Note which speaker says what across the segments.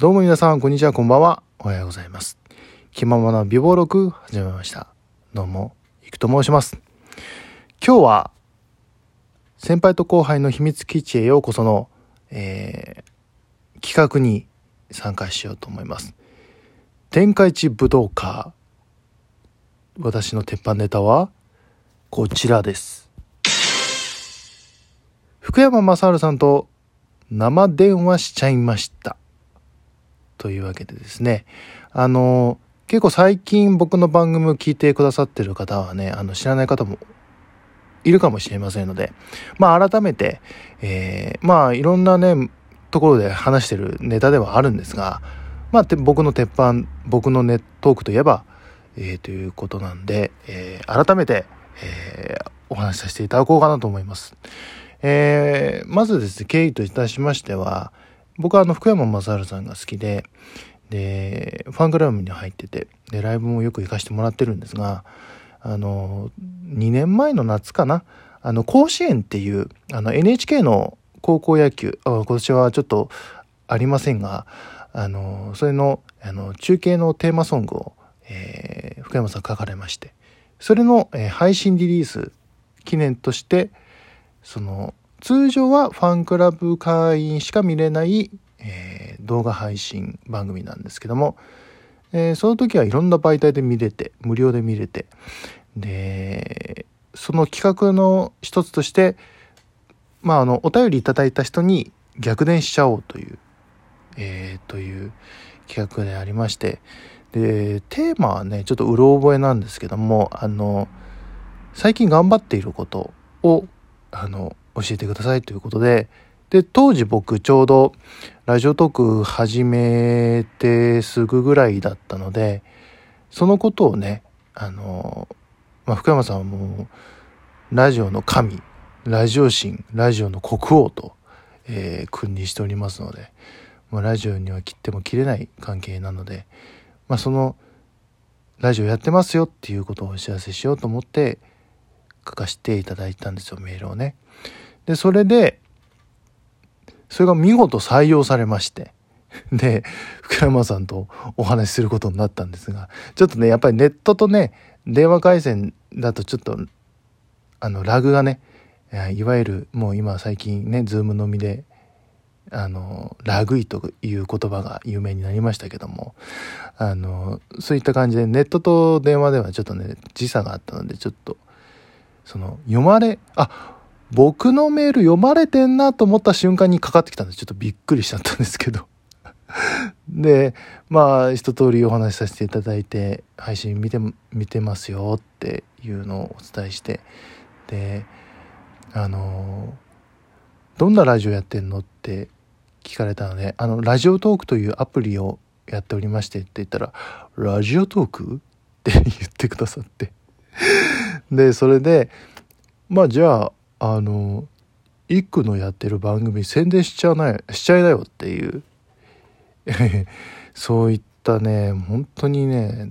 Speaker 1: どうも皆さん、こんにちは、こんばんは。おはようございます。気ままな美貌録始めました。どうも、いくと申します。今日は、先輩と後輩の秘密基地へようこその、えー、企画に参加しようと思います。天下一武道家。私の鉄板ネタは、こちらです。福山雅治さんと生電話しちゃいました。というわけでですね、あの、結構最近僕の番組を聞いてくださってる方はね、あの、知らない方もいるかもしれませんので、まあ改めて、えー、まあいろんなね、ところで話してるネタではあるんですが、まあ僕の鉄板、僕のネットークといえば、えー、ということなんで、えー、改めて、えー、お話しさせていただこうかなと思います。えー、まずですね、経緯といたしましては、僕はあの福山雅治さんが好きで、で、ファンクラブに入ってて、で、ライブもよく行かせてもらってるんですが、あの、2年前の夏かな、あの、甲子園っていう、あの、NHK の高校野球、あ今年はちょっとありませんが、あの、それの、あの、中継のテーマソングを、えー、福山さん書かれまして、それの、えー、配信リリース記念として、その、通常はファンクラブ会員しか見れない、えー、動画配信番組なんですけども、えー、その時はいろんな媒体で見れて無料で見れてでその企画の一つとしてまああのお便りいただいた人に逆伝しちゃおうという、えー、という企画でありましてでテーマはねちょっとうろ覚えなんですけどもあの最近頑張っていることをあの教えてくださいということで、で、当時僕ちょうどラジオトーク始めてすぐぐらいだったので、そのことをね、あの、まあ、福山さんはもう、ラジオの神、ラジオ神、ラジオの国王と、えー、君にしておりますので、まあ、ラジオには切っても切れない関係なので、まあ、その、ラジオやってますよっていうことをお知らせしようと思って書かせていただいたんですよ、メールをね。で、それで、それが見事採用されまして、で、福山さんとお話しすることになったんですが、ちょっとね、やっぱりネットとね、電話回線だとちょっと、あの、ラグがね、いわゆるもう今最近ね、ズーム飲みで、あの、ラグいという言葉が有名になりましたけども、あの、そういった感じでネットと電話ではちょっとね、時差があったので、ちょっと、その、読まれ、あ、僕のメール読まれてんなと思った瞬間にかかってきたんで、ちょっとびっくりしちゃったんですけど。で、まあ、一通りお話しさせていただいて、配信見て、見てますよっていうのをお伝えして、で、あの、どんなラジオやってんのって聞かれたので、あの、ラジオトークというアプリをやっておりましてって言ったら、ラジオトーク？って言ってくださって。で、それで、まあじゃあ、あの一句のやってる番組宣伝しちゃないしちゃいなよっていう。そういったね本当にね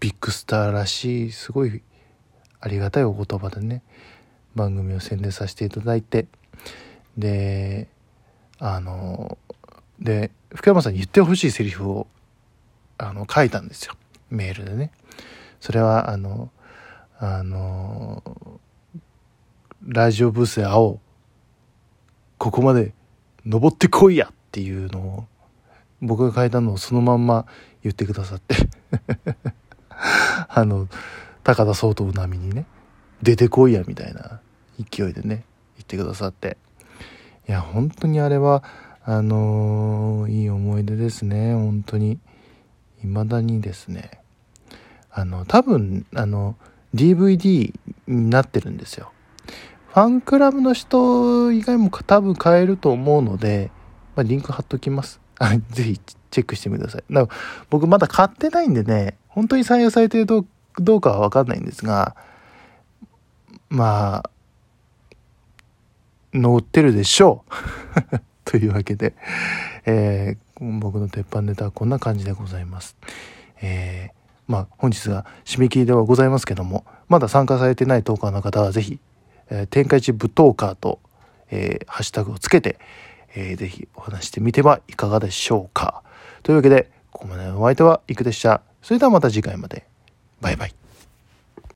Speaker 1: ビッグスターらしいすごいありがたいお言葉でね番組を宣伝させていただいて。であので福山さんに言ってほしいセリフをあの書いたんですよ。メールでね。それはあのあのラジオブースへ会おう。ここまで登ってこいやっていうのを、僕が書いたのをそのまんま言ってくださって あの、高田総統並みにね、出てこいやみたいな勢いでね、言ってくださって。いや、本当にあれは、あのー、いい思い出ですね、本当に。未だにですね。あの、多分、あの、DVD になってるんですよ。ファンクラブの人以外も多分買えると思うので、まあ、リンク貼っときます。ぜひチェックしてみてください。だから僕まだ買ってないんでね、本当に採用されてるどどうかはわかんないんですが、まあ、乗ってるでしょう というわけで、えー、僕の鉄板ネタはこんな感じでございます。えー、まあ本日が締め切りではございますけども、まだ参加されてないトーカーの方はぜひえ、天下一舞踏家と、えー、ハッシュタグをつけて、えー、ぜひお話してみてはいかがでしょうか。というわけで、ここまでのお相手はいくでした。それではまた次回まで。バイバイ。